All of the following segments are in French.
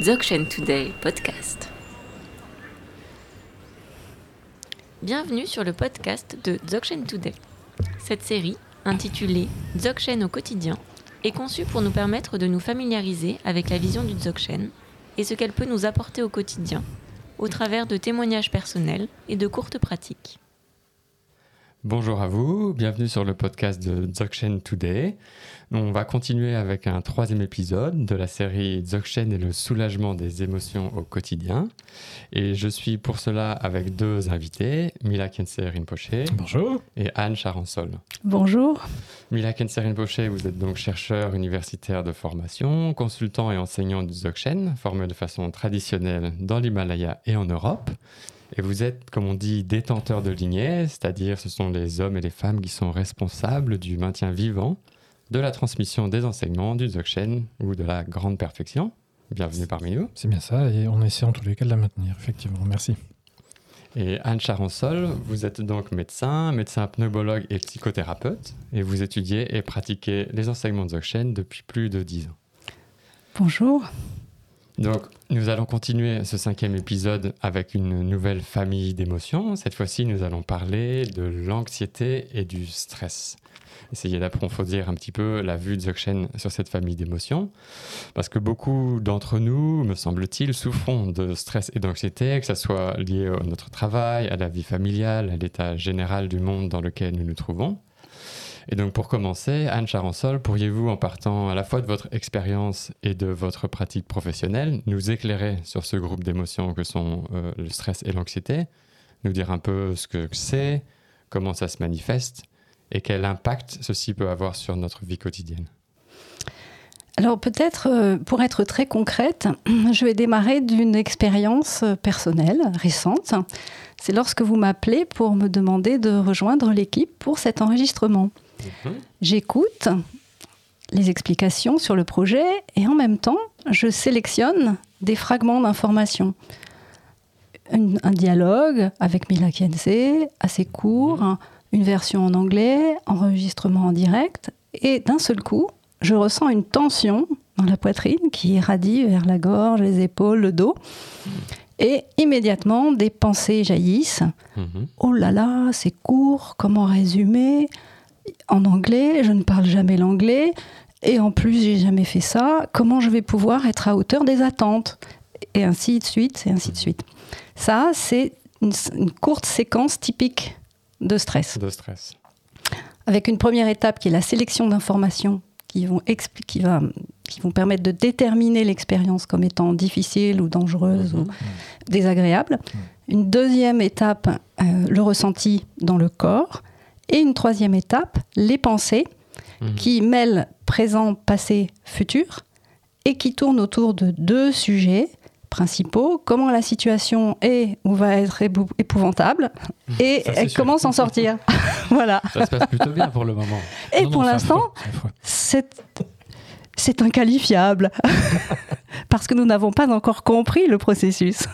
Dzogchen Today podcast. Bienvenue sur le podcast de Dzogchen Today. Cette série, intitulée Dzogchen au quotidien, est conçue pour nous permettre de nous familiariser avec la vision du Dzogchen et ce qu'elle peut nous apporter au quotidien, au travers de témoignages personnels et de courtes pratiques. Bonjour à vous, bienvenue sur le podcast de Dzogchen Today. On va continuer avec un troisième épisode de la série Dzogchen et le soulagement des émotions au quotidien. Et je suis pour cela avec deux invités, Mila Kense Rinpoche. Bonjour. Et Anne Charansol. Bonjour. Mila Kense Rinpoche, vous êtes donc chercheur universitaire de formation, consultant et enseignant du Dzogchen, formé de façon traditionnelle dans l'Himalaya et en Europe. Et vous êtes, comme on dit, détenteur de lignée, c'est-à-dire ce sont les hommes et les femmes qui sont responsables du maintien vivant, de la transmission des enseignements du Dzogchen ou de la grande perfection. Bienvenue parmi nous. C'est bien ça, et on essaie en tous les cas de la maintenir, effectivement. Merci. Et Anne Charansol, vous êtes donc médecin, médecin pneumologue et psychothérapeute, et vous étudiez et pratiquez les enseignements de Dzogchen depuis plus de dix ans. Bonjour. Donc, nous allons continuer ce cinquième épisode avec une nouvelle famille d'émotions. Cette fois-ci, nous allons parler de l'anxiété et du stress. Essayer d'approfondir un petit peu la vue de Dzogchen sur cette famille d'émotions. Parce que beaucoup d'entre nous, me semble-t-il, souffrons de stress et d'anxiété, que ce soit lié à notre travail, à la vie familiale, à l'état général du monde dans lequel nous nous trouvons. Et donc pour commencer, Anne Charansol, pourriez-vous, en partant à la fois de votre expérience et de votre pratique professionnelle, nous éclairer sur ce groupe d'émotions que sont euh, le stress et l'anxiété, nous dire un peu ce que c'est, comment ça se manifeste et quel impact ceci peut avoir sur notre vie quotidienne? Alors peut-être, euh, pour être très concrète, je vais démarrer d'une expérience personnelle récente. C'est lorsque vous m'appelez pour me demander de rejoindre l'équipe pour cet enregistrement. Mmh. J'écoute les explications sur le projet et en même temps, je sélectionne des fragments d'informations. Un dialogue avec Mila Kiense, assez court, mmh. une version en anglais, enregistrement en direct, et d'un seul coup, je ressens une tension dans la poitrine qui irradie vers la gorge, les épaules, le dos. Et immédiatement, des pensées jaillissent. Mhm. Oh là là, c'est court, comment résumer? En anglais, je ne parle jamais l'anglais. Et en plus, j'ai jamais fait ça. Comment je vais pouvoir être à hauteur des attentes? Et ainsi de suite, et ainsi de suite. Ça, c'est une, une courte séquence typique de stress. De stress. Avec une première étape qui est la sélection d'informations qui vont, qui, va, qui vont permettre de déterminer l'expérience comme étant difficile ou dangereuse ou mhm. désagréable. Mhm. Une deuxième étape, euh, le ressenti dans le corps. Et une troisième étape, les pensées mhm. qui mêlent présent, passé, futur et qui tournent autour de deux sujets principaux, comment la situation est ou va être épouvantable et comment s'en sortir. voilà. Ça se passe plutôt bien pour le moment. Et pour l'instant, c'est inqualifiable parce que nous n'avons pas encore compris le processus.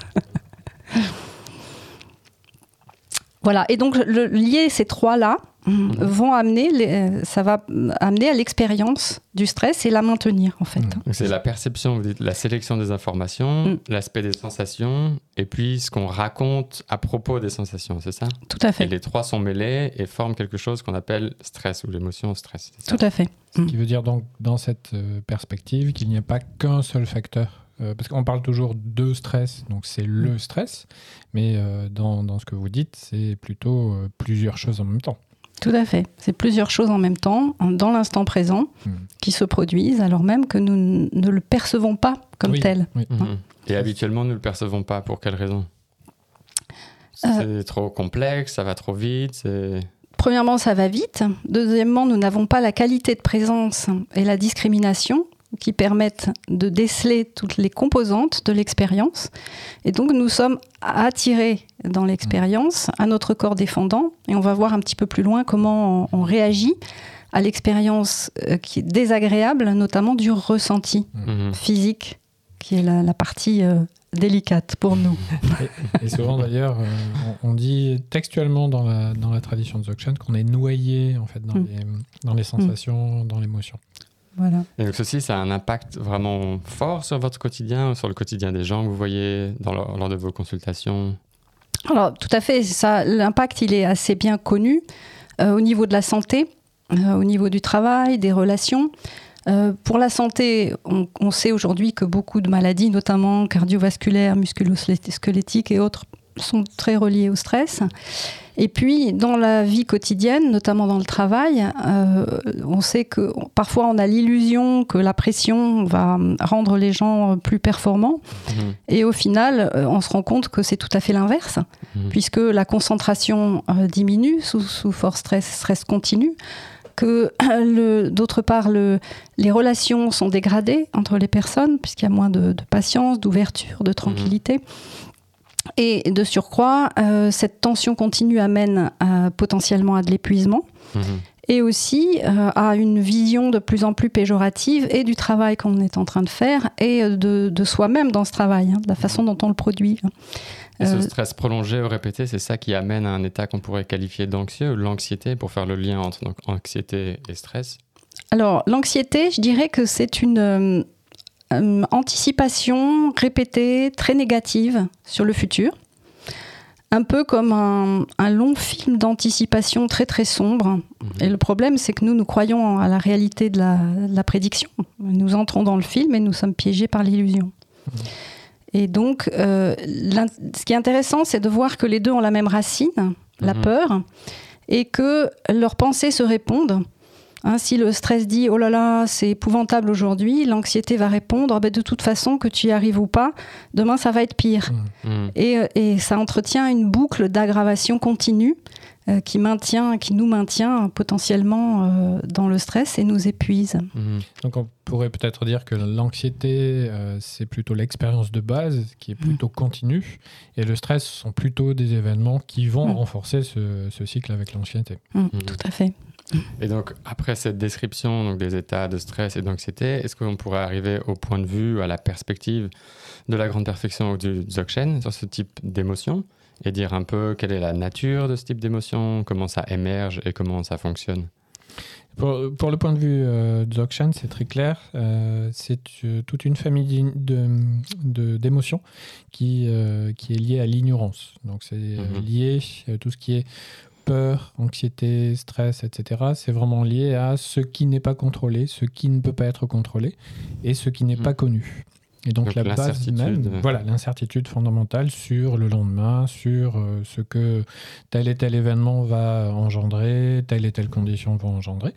Voilà, et donc le, lier ces trois-là, Mhm. vont amener, euh, ça va amener à l'expérience du stress et la maintenir en fait. Mhm. C'est la perception, la sélection des informations, mhm. l'aspect des sensations et puis ce qu'on raconte à propos des sensations, c'est ça? Tout à fait. Et les trois sont mêlés et forment quelque chose qu'on appelle stress ou l'émotion stress. Tout à fait. Ce qui veut dire donc dans cette euh, perspective qu'il n'y a pas qu'un seul facteur euh, parce qu'on parle toujours de stress, donc c'est le stress, mais dans, dans, ce que vous dites, c'est plutôt plusieurs choses en même temps. Tout à fait. C'est plusieurs choses en même temps, dans l'instant présent, hmm. qui se produisent alors même que nous ne le percevons pas comme tel. Hein mhm. Et habituellement, nous ne le percevons pas. Pour quelle raison? Euh. C'est trop complexe, ça va trop vite Premièrement, ça va vite. Deuxièmement, nous n'avons pas la qualité de présence et la discrimination qui permettent de déceler toutes les composantes de l'expérience. Et donc nous sommes attirés dans l'expérience à notre corps défendant et on va voir un petit peu plus loin comment on, réagit à l'expérience euh, qui est désagréable, notamment du ressenti mhm. physique, qui est la, partie euh, délicate pour nous. Et, souvent d'ailleurs, euh, on, dit textuellement dans la, dans la tradition de Dzogchen qu'on est noyé en fait dans, mm. les, dans les sensations, dans l'émotion. Voilà. Et donc ceci, ça a un impact vraiment fort sur votre quotidien, sur le quotidien des gens que vous voyez dans leur- lors de vos consultations? Alors, tout à fait, ça, l'impact, il est assez bien connu euh, au niveau de la santé, euh, au niveau du travail, des relations. Euh, pour la santé, on, on sait aujourd'hui que beaucoup de maladies, notamment cardiovasculaires, musculo-squelettiques et autres, sont très reliées au stress. Et puis, dans la vie quotidienne, notamment dans le travail, euh, on sait que parfois on a l'illusion que la pression va rendre les gens plus performants. Mhm. Et au final, euh, on se rend compte que c'est tout à fait l'inverse, Mhm. puisque la concentration euh, diminue sous, sous fort stress, stress continu, que d'autre part, le- les relations sont dégradées entre les personnes, puisqu'il y a moins de, de patience, d'ouverture, de tranquillité. Et de surcroît, euh, cette tension continue amène euh, potentiellement à de l'épuisement Mhm. et aussi euh, à une vision de plus en plus péjorative et du travail qu'on est en train de faire et de, de soi-même dans ce travail, hein, de la façon dont on le produit. Et ce stress prolongé ou répété, c'est ça qui amène à un état qu'on pourrait qualifier d'anxieux ou l'anxiété pour faire le lien entre donc, anxiété et stress? Alors, l'anxiété, je dirais que c'est une euh, anticipation répétée, très négative sur le futur. Un peu comme un, un long film d'anticipation très très sombre. Mhm. Et le problème, c'est que nous, nous croyons à la réalité de la, de la prédiction. Nous entrons dans le film et nous sommes piégés par l'illusion. Et donc, euh, ce qui est intéressant, c'est de voir que les deux ont la même racine, la Mhm. peur, et que leurs pensées se répondent. Hein, si le stress dit oh là là, c'est épouvantable aujourd'hui, l'anxiété va répondre Ah ben, de toute façon, que tu y arrives ou pas, demain ça va être pire. Mhm. Et, euh, et ça entretient une boucle d'aggravation continue euh, qui, maintient, qui nous maintient potentiellement euh, dans le stress et nous épuise. Mhm. Donc on pourrait peut-être dire que l'anxiété, euh, c'est plutôt l'expérience de base qui est plutôt continue, et le stress sont plutôt des événements qui vont renforcer ce, ce cycle avec l'anxiété. Tout à fait. Et donc, après cette description donc, des états de stress et d'anxiété, est-ce qu'on pourrait arriver au point de vue, à la perspective de la grande perfection ou du Dzogchen sur ce type d'émotion et dire un peu quelle est la nature de ce type d'émotion, comment ça émerge et comment ça fonctionne? Pour, pour le point de vue euh, Dzogchen, c'est très clair. Euh, c'est euh, toute une famille d'émotions qui, euh, qui est liée à l'ignorance. Donc c'est euh, Mhm. lié à tout ce qui est peur, anxiété, stress, etc. C'est vraiment lié à ce qui n'est pas contrôlé, ce qui ne peut pas être contrôlé et ce qui n'est Mhm. pas connu. Et donc, Donc la base même, voilà, l'incertitude fondamentale sur le lendemain, sur euh, ce que tel et tel événement va engendrer, telle et telle condition va engendrer.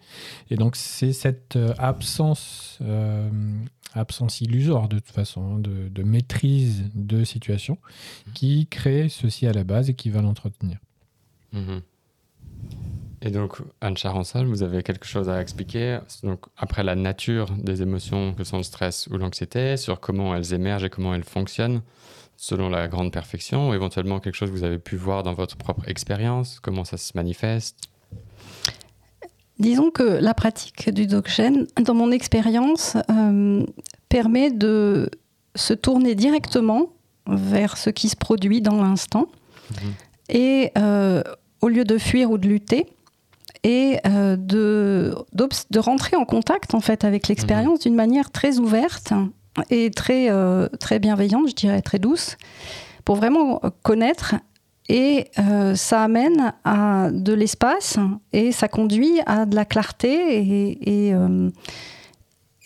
Et donc c'est cette euh, absence, euh, absence illusoire de toute façon, hein, de, de maîtrise de situation qui crée ceci à la base et qui va l'entretenir. Mhm. Et donc, Anne Charansal, vous avez quelque chose à expliquer donc, après la nature des émotions que sont le stress ou l'anxiété, sur comment elles émergent et comment elles fonctionnent selon la grande perfection, ou éventuellement quelque chose que vous avez pu voir dans votre propre expérience, comment ça se manifeste? Disons que la pratique du Dzogchen, dans mon expérience, euh, permet de se tourner directement vers ce qui se produit dans l'instant Mhm. et euh, au lieu de fuir ou de lutter et euh, de, rentrer en contact en fait avec l'expérience d'une manière très ouverte et très, euh, très bienveillante, je dirais très douce, pour vraiment connaître et euh, ça amène à de l'espace et ça conduit à de la clarté et, et, euh,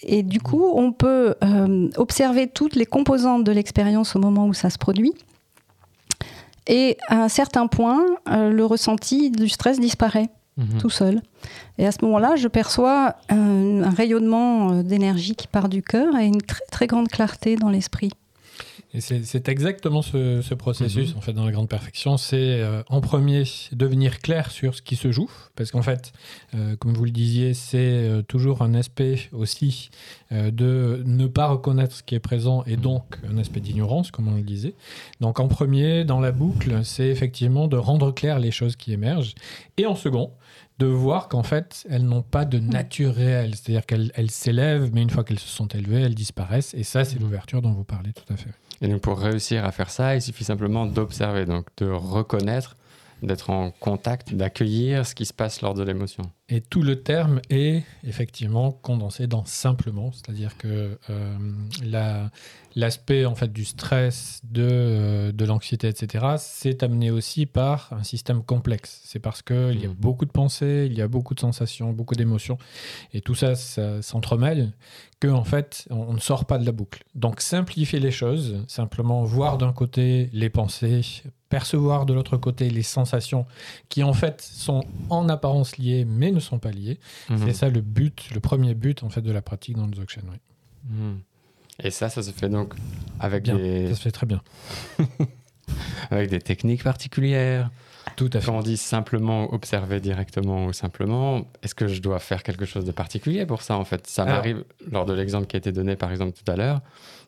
et du coup on peut euh, observer toutes les composantes de l'expérience au moment où ça se produit et à un certain point euh, le ressenti du stress disparaît Mhm. tout seul et à ce moment-là je perçois un, un rayonnement euh, d'énergie qui part du cœur et une très très grande clarté dans l'esprit Et c'est exactement ce, ce processus Mhm. en fait dans la grande perfection. C'est euh, en premier devenir clair sur ce qui se joue, parce qu'en fait, euh, comme vous le disiez, c'est euh, toujours un aspect aussi de ne pas reconnaître ce qui est présent et donc un aspect d'ignorance, comme on le disait. Donc en premier, dans la boucle, c'est effectivement de rendre clair les choses qui émergent, et en second, de voir qu'en fait, elles n'ont pas de nature réelle, c'est-à-dire qu'elles elles s'élèvent, mais une fois qu'elles se sont élevées, elles disparaissent, et ça, c'est Mhm. l'ouverture dont vous parlez tout à fait. Et donc, pour réussir à faire ça, il suffit simplement d'observer, donc de reconnaître d'être en contact, d'accueillir ce qui se passe lors de l'émotion. Et tout le terme est effectivement condensé dans simplement, c'est-à-dire que euh, la- l'aspect en fait du stress, de, euh, de l'anxiété, etc., c'est amené aussi par un système complexe. C'est parce qu'il y a Mhm. beaucoup de pensées, il y a beaucoup de sensations, beaucoup d'émotions, et tout ça, ça s'entremêle, que en fait, on, on ne sort pas de la boucle. Donc simplifier les choses, simplement voir d'un côté les pensées, percevoir de l'autre côté les sensations qui en fait sont en apparence liées mais ne sont pas liées. Mhm. C'est ça le but, le premier but en fait de la pratique dans le Dzogchen. Oui. Et ça, ça se fait donc avec Bien, des, ça se fait très bien. avec des techniques particulières. Tout à fait. Quand on dit simplement observer directement ou simplement, est-ce que je dois faire quelque chose de particulier pour ça en fait? Ça m'arrive lors de l'exemple qui a été donné par exemple tout à l'heure.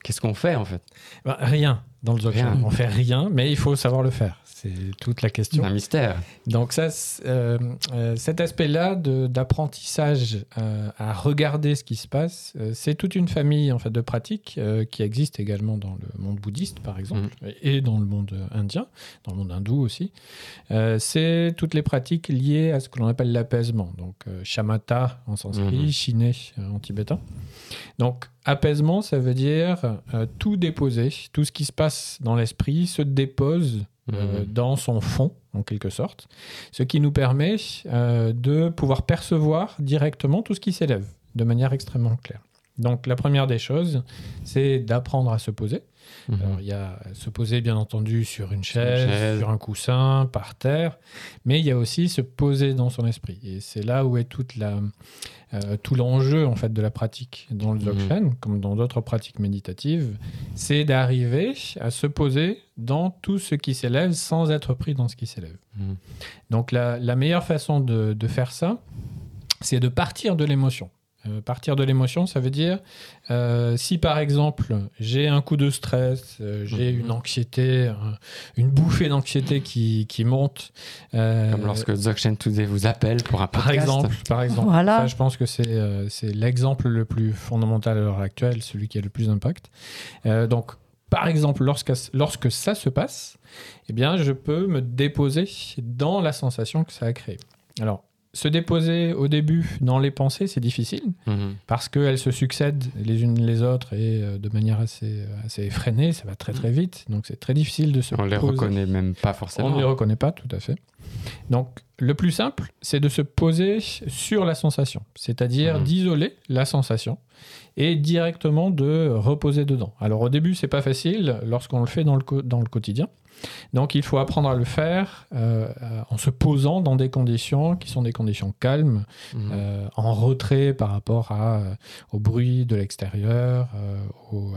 Qu'est-ce qu'on fait en fait? Ben, rien dans le. Rien. On fait rien, mais il faut savoir le faire. C'est toute la question. Un mystère. Donc ça, euh, euh, cet aspect-là d'apprentissage euh, à regarder ce qui se passe, c'est toute une famille en fait de pratiques qui existe également dans le monde bouddhiste par exemple et dans le monde indien, dans le monde hindou aussi. C'est toutes les pratiques liées à ce que l'on appelle l'apaisement. Donc shamatha en sanskrit, Mhm. shiné en tibétain. Donc apaisement, ça veut dire euh, tout déposer, tout ce qui se passe dans l'esprit se dépose euh, Mhm. dans son fond, en quelque sorte, ce qui nous permet euh, de pouvoir percevoir directement tout ce qui s'élève de manière extrêmement claire. Donc la première des choses, c'est d'apprendre à se poser. Mhm. Alors, il y a se poser, bien entendu, sur une chaise, chaise. sur un coussin, par terre, mais il y a aussi se poser dans son esprit. Et c'est là où est toute la, euh, tout l'enjeu en fait de la pratique dans le Mhm. Dzogchen, comme dans d'autres pratiques méditatives, c'est d'arriver à se poser dans tout ce qui s'élève sans être pris dans ce qui s'élève. Mhm. Donc la, la meilleure façon de, de faire ça, c'est de partir de l'émotion. Euh, partir de l'émotion, ça veut dire euh, si par exemple j'ai un coup de stress, euh, j'ai Mhm. une anxiété, un- une bouffée d'anxiété qui, qui monte. euh, Comme lorsque Dzogchen Today vous appelle pour un par exemple, par exemple. Voilà. Ça, je pense que c'est euh, c'est l'exemple le plus fondamental à l'heure actuelle, celui qui a le plus d'impact. Euh, donc, par exemple, lorsque, lorsque ça se passe, eh bien, je peux me déposer dans la sensation que ça a créée. Alors, se déposer au début dans les pensées, c'est difficile Mhm. parce qu'elles se succèdent les unes les autres et euh, de manière assez, assez effrénée, ça va très très vite. Donc, c'est très difficile de se On les poser. reconnaît même pas forcément. On ne les reconnaît pas, tout à fait. Donc, le plus simple, c'est de se poser sur la sensation, c'est-à-dire Mhm. d'isoler la sensation et directement de reposer dedans. Alors, au début, c'est pas facile lorsqu'on le fait dans le, co- dans le quotidien. Donc, il faut apprendre à le faire euh, euh, en se posant dans des conditions qui sont des conditions calmes, Mhm. euh, en retrait par rapport à, euh, au bruit de l'extérieur,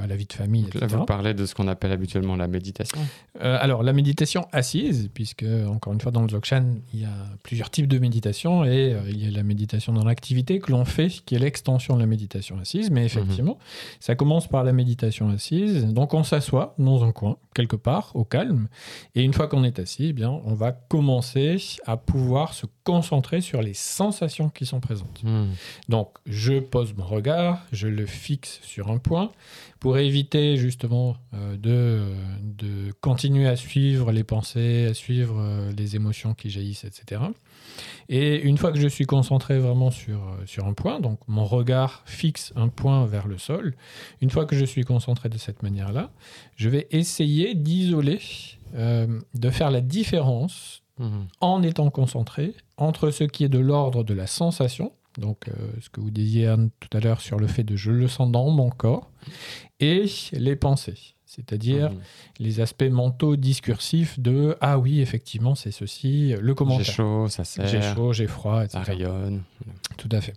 à la vie de famille, Donc Là, vous parlez de ce qu'on appelle habituellement la méditation. Alors, la méditation assise, puisque, encore une fois, dans le Dzogchen, il y a plusieurs types de méditation et il y a la méditation dans l'activité que l'on fait, qui est l'extension de la méditation assise. Mais effectivement, ça commence par la méditation assise. Donc, on s'assoit dans un coin, quelque part, au calme. Et une fois qu'on est assis, eh bien, on va commencer à pouvoir se concentrer sur les sensations qui sont présentes. Mhm. Donc, je pose mon regard, je le fixe sur un point pour éviter justement euh, de, de continuer à suivre les pensées, à suivre euh, les émotions qui jaillissent, etc. Et une fois que je suis concentré vraiment sur, euh, sur un point, donc mon regard fixe un point vers le sol, une fois que je suis concentré de cette manière-là, je vais essayer d'isoler, euh, de faire la différence Mhm. en étant concentré entre ce qui est de l'ordre de la sensation, donc euh, ce que vous disiez Anne tout à l'heure sur le fait de je le sens dans mon corps, et les pensées, c'est-à-dire Mhm. les aspects mentaux discursifs de ah oui effectivement c'est ceci, le J'ai commentaire. chaud, ça serre, J'ai chaud, j'ai froid, etc. ça rayonne. Tout à fait.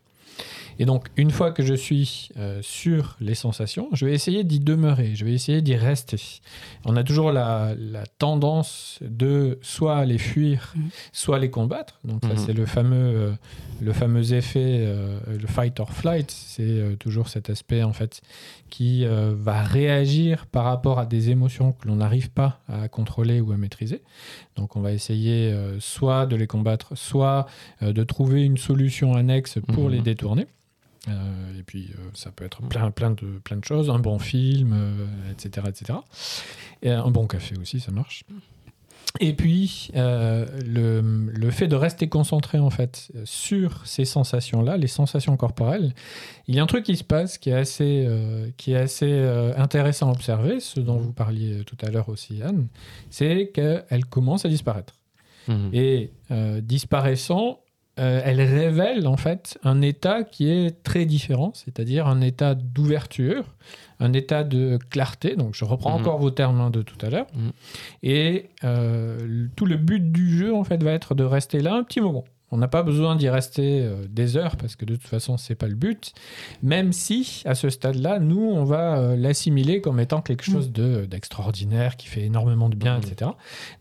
Et donc, une fois que je suis euh, sur les sensations, je vais essayer d'y demeurer, je vais essayer d'y rester. On a toujours la, la tendance de soit les fuir, Mhm. soit les combattre. Donc, ça, Mhm. c'est le fameux, euh, le fameux effet, euh, le fight or flight. C'est euh, toujours cet aspect, en fait, qui euh, va réagir par rapport à des émotions que l'on n'arrive pas à contrôler ou à maîtriser. Donc, on va essayer euh, soit de les combattre, soit euh, de trouver une solution annexe pour Mhm. les détourner. Euh, et puis, euh, ça peut être plein, plein, de, plein de choses, un bon film, euh, etc., etc. Et un bon café aussi, ça marche. Et puis, euh, le, le fait de rester concentré en fait sur ces sensations-là, les sensations corporelles, il y a un truc qui se passe qui est assez, euh, qui est assez euh, intéressant à observer, ce dont vous parliez tout à l'heure aussi, Anne, c'est qu'elle commence à disparaître. Mhm. Et disparaissant, euh, elle révèle en fait un état qui est très différent, c'est-à-dire un état d'ouverture, un état de clarté. Donc je reprends Mhm. encore vos termes hein, de tout à l'heure. Mhm. Et euh, tout le but du jeu en fait va être de rester là un petit moment. On n'a pas besoin d'y rester euh, des heures parce que de toute façon c'est pas le but. Même si à ce stade-là, nous on va euh, l'assimiler comme étant quelque chose de d'extraordinaire qui fait énormément de bien, Mhm. etc.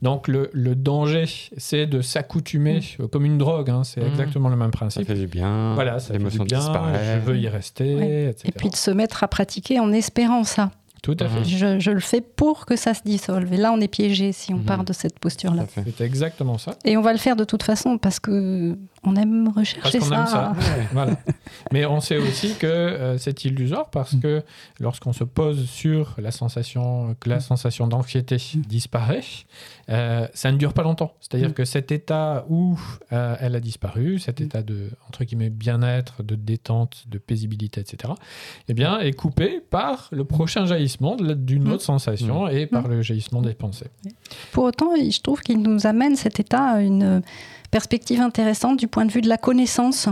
Donc le, le danger, c'est de s'accoutumer euh, comme une drogue. hein, c'est exactement le même Ça principe. fait du bien. Voilà, ça fait l'émotion du bien, je veux y rester, Ouais. etc. Et puis de se mettre à pratiquer en espérant ça. Tout à fait. Je, je le fais pour que ça se dissolve. Et là, on est piégé si on Mhm. part de cette posture-là. C'est exactement ça. Et on va le faire de toute façon parce que on aime Parce rechercher qu'on ça. aime ça. Ouais. Voilà. Mais on sait aussi que euh, c'est illusoire parce que lorsqu'on se pose sur la sensation, que la sensation d'anxiété disparaît, euh, ça ne dure pas longtemps. C'est-à-dire Mm. que cet état où euh, elle a disparu, cet état de entre guillemets bien-être, de détente, de paisibilité, etc., eh bien, est coupé par le prochain jaillissement d'une Mm. autre sensation et par le jaillissement des pensées. Pour autant, je trouve qu'il nous amène cet état à une perspective intéressante du point de vue de la connaissance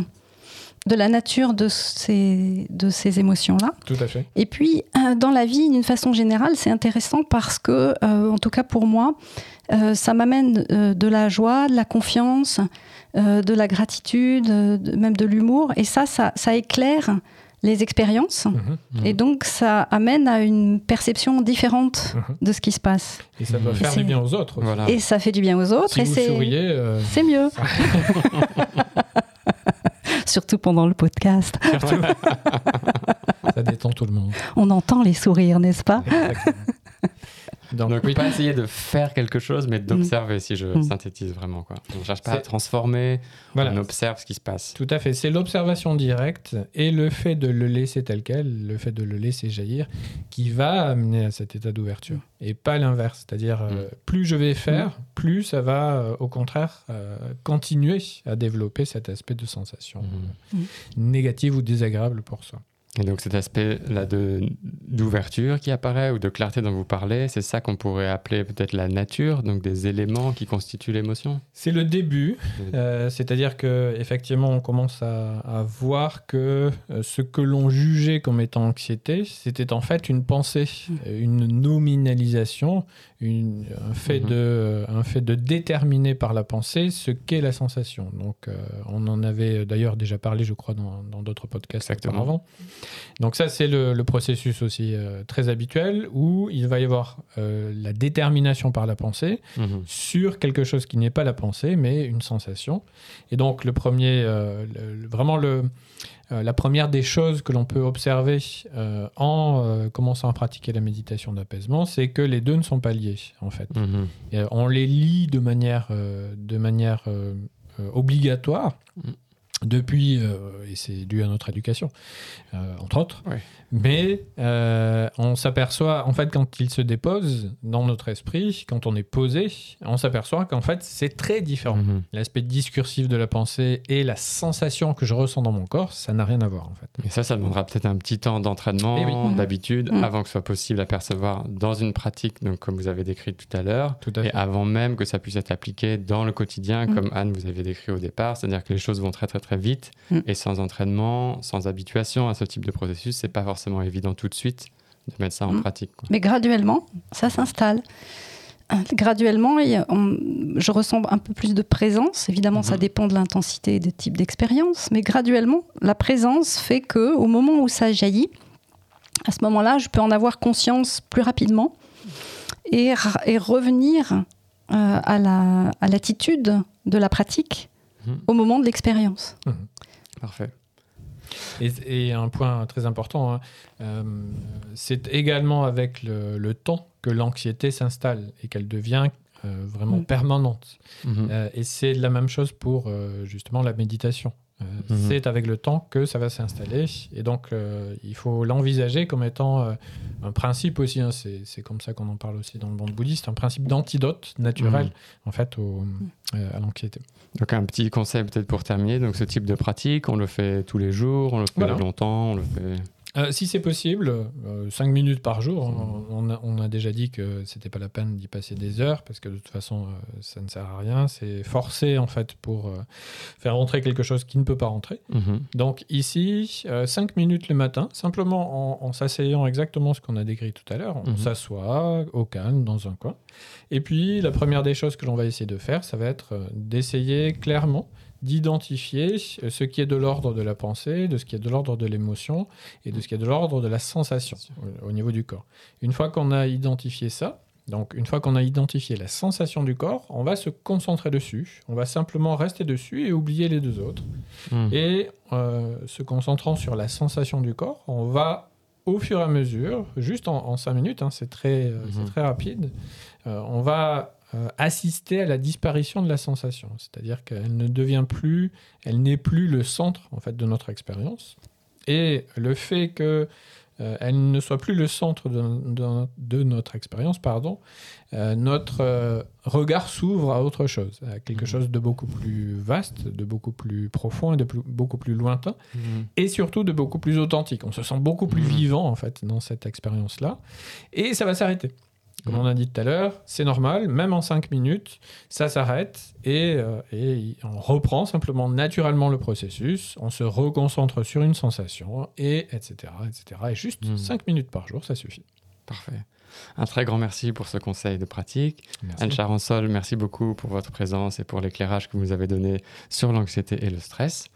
de la nature de ces, de ces émotions-là. Tout à fait. Et puis, euh, dans la vie, d'une façon générale, c'est intéressant parce que, euh, en tout cas pour moi, euh, ça m'amène euh, de la joie, de la confiance, de la gratitude, de- même de l'humour. Et ça, ça, ça éclaire les expériences. Mhm. Mhm. Et donc, ça amène à une perception différente Mhm. de ce qui se passe. Et ça doit faire du bien aux autres. Voilà. Et ça fait du bien aux autres. Si et vous c'est souriez, euh, c'est mieux. Surtout pendant le podcast. ça détend tout le monde. On entend les sourires, n'est-ce pas? Exactement. Donc, Donc, oui, pas essayer de faire quelque chose, mais d'observer, si je Mm. synthétise vraiment. Quoi. On ne cherche pas à transformer, voilà. on observe ce qui se passe. Tout à fait. C'est l'observation directe et le fait de le laisser tel quel, le fait de le laisser jaillir, qui va amener à cet état d'ouverture. Et pas l'inverse. C'est-à-dire, euh, plus je vais faire, plus ça va, euh, au contraire, euh, continuer à développer cet aspect de sensation négative ou désagréable pour soi. Et donc cet aspect-là d'ouverture qui apparaît ou de clarté dont vous parlez, c'est ça qu'on pourrait appeler peut-être la nature, donc des éléments qui constituent l'émotion? C'est le début, euh, c'est-à-dire que effectivement on commence à, à voir que euh, ce que l'on jugeait comme étant anxiété, c'était en fait une pensée, une nominalisation, une- un, fait Mhm. de, un fait de déterminer par la pensée ce qu'est la sensation. Donc euh, on en avait d'ailleurs déjà parlé, je crois, dans dans d'autres podcasts Exactement. auparavant. Donc ça c'est le, le processus aussi euh, très habituel où il va y avoir euh, la détermination par la pensée Mhm. sur quelque chose qui n'est pas la pensée, mais une sensation. Et donc, le premier, euh, le- vraiment le, la première des choses que l'on peut observer en commençant à pratiquer la méditation d'apaisement, c'est que les deux ne sont pas liés, en fait. Mhm. Et, on les lie de manière, de manière obligatoire. Mm. Depuis, euh, et c'est dû à notre éducation, euh, entre autres, mais euh, on s'aperçoit, en fait, quand il se dépose dans notre esprit, quand on est posé, on s'aperçoit qu'en fait, c'est très différent. Mhm. L'aspect discursif de la pensée et la sensation que je ressens dans mon corps, ça n'a rien à voir, en fait. Et ça, ça demandera peut-être un petit temps d'entraînement, Eh oui. d'habitude, Mhm. avant que ce soit possible à percevoir dans une pratique, donc comme vous avez décrit tout à l'heure, et fait. avant même que ça puisse être appliqué dans le quotidien, Mhm. comme Anne vous avez décrit au départ, c'est-à-dire que les choses vont très très très vite, Mhm. et sans entraînement, sans habituation à ce type de processus, c'est pas forcément évident tout de suite de mettre ça en Mhm. pratique. quoi. Mais graduellement, ça s'installe. Euh, Graduellement, on- je ressens un peu plus de présence. Évidemment, ça Mhm. dépend de l'intensité et des types d'expérience. Mais graduellement, la présence fait que, au moment où ça jaillit, à ce moment-là, je peux en avoir conscience plus rapidement et, revenir euh, à la- à l'attitude de la pratique Au moment de l'expérience. Parfait. Et, et un point très important, hein, euh, c'est également avec le, le temps que l'anxiété s'installe et qu'elle devient euh, vraiment Mm. permanente. Mhm. Euh, et c'est la même chose pour euh, justement la méditation. Euh, Mhm. C'est avec le temps que ça va s'installer. Et donc, euh, il faut l'envisager comme étant euh, un principe aussi. hein, c'est comme ça qu'on en parle aussi dans le monde bouddhiste, un principe d'antidote naturel, Mhm. en fait, au- euh, à l'anxiété. Donc un petit conseil peut-être pour terminer. Donc ce type de pratique, on le fait tous les jours, on le fait Voilà. longtemps, on le fait. Euh, si c'est possible, 5 minutes par jour. On, on a, on a déjà dit que c'était pas la peine d'y passer des heures parce que de toute façon, euh, ça ne sert à rien. C'est forcé en fait pour euh, faire rentrer quelque chose qui ne peut pas rentrer. Mhm. Donc ici, 5 minutes le matin, simplement en, en s'asseyant exactement ce qu'on a décrit tout à l'heure. On Mhm. s'assoit au calme dans un coin. Et puis la première des choses que l'on va essayer de faire, ça va être euh, d'essayer clairement d'identifier ce qui est de l'ordre de la pensée, de ce qui est de l'ordre de l'émotion et de ce qui est de l'ordre de la sensation au niveau du corps. Une fois qu'on a identifié ça, donc une fois qu'on a identifié la sensation du corps, on va se concentrer dessus, on va simplement rester dessus et oublier les deux autres. Mhm. Et euh, se concentrant sur la sensation du corps, on va au fur et à mesure, juste en, en cinq minutes, hein, c'est très, euh, Mhm. très rapide, euh, on va euh, assister à la disparition de la sensation. C'est-à-dire qu'elle ne devient plus, elle n'est plus le centre en fait de notre expérience. Et le fait que euh, elle ne soit plus le centre de, de- de notre expérience, pardon, euh, notre euh, regard s'ouvre à autre chose, à quelque Mhm. chose de beaucoup plus vaste, de beaucoup plus profond et de plus- beaucoup plus lointain, Mhm. et surtout de beaucoup plus authentique. On se sent beaucoup plus Mhm. vivant en fait dans cette expérience-là, et ça va s'arrêter. Comme on a dit tout à l'heure, c'est normal, même en 5 minutes, ça s'arrête et, euh, et on reprend simplement naturellement le processus, on se reconcentre sur une sensation, et etc. etc. Et juste Mhm. 5 minutes par jour, ça suffit. Parfait. Un très grand merci pour ce conseil de pratique. Merci. Anne Charansol, merci beaucoup pour votre présence et pour l'éclairage que vous nous avez donné sur l'anxiété et le stress.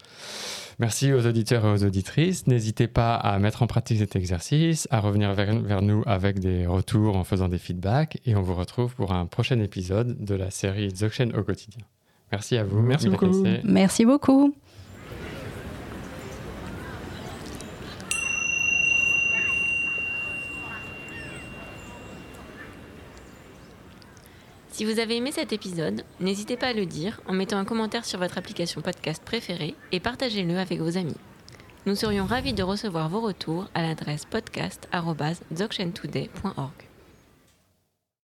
Merci aux auditeurs et aux auditrices. N'hésitez pas à mettre en pratique cet exercice, à revenir vers, vers nous avec des retours en faisant des feedbacks et on vous retrouve pour un prochain épisode de la série Dzogchen au quotidien. Merci à vous. Merci beaucoup. Merci beaucoup. Si vous avez aimé cet épisode, n'hésitez pas à le dire en mettant un commentaire sur votre application podcast préférée et partagez-le avec vos amis. Nous serions ravis de recevoir vos retours à l'adresse podcast.dzogchentoday.org.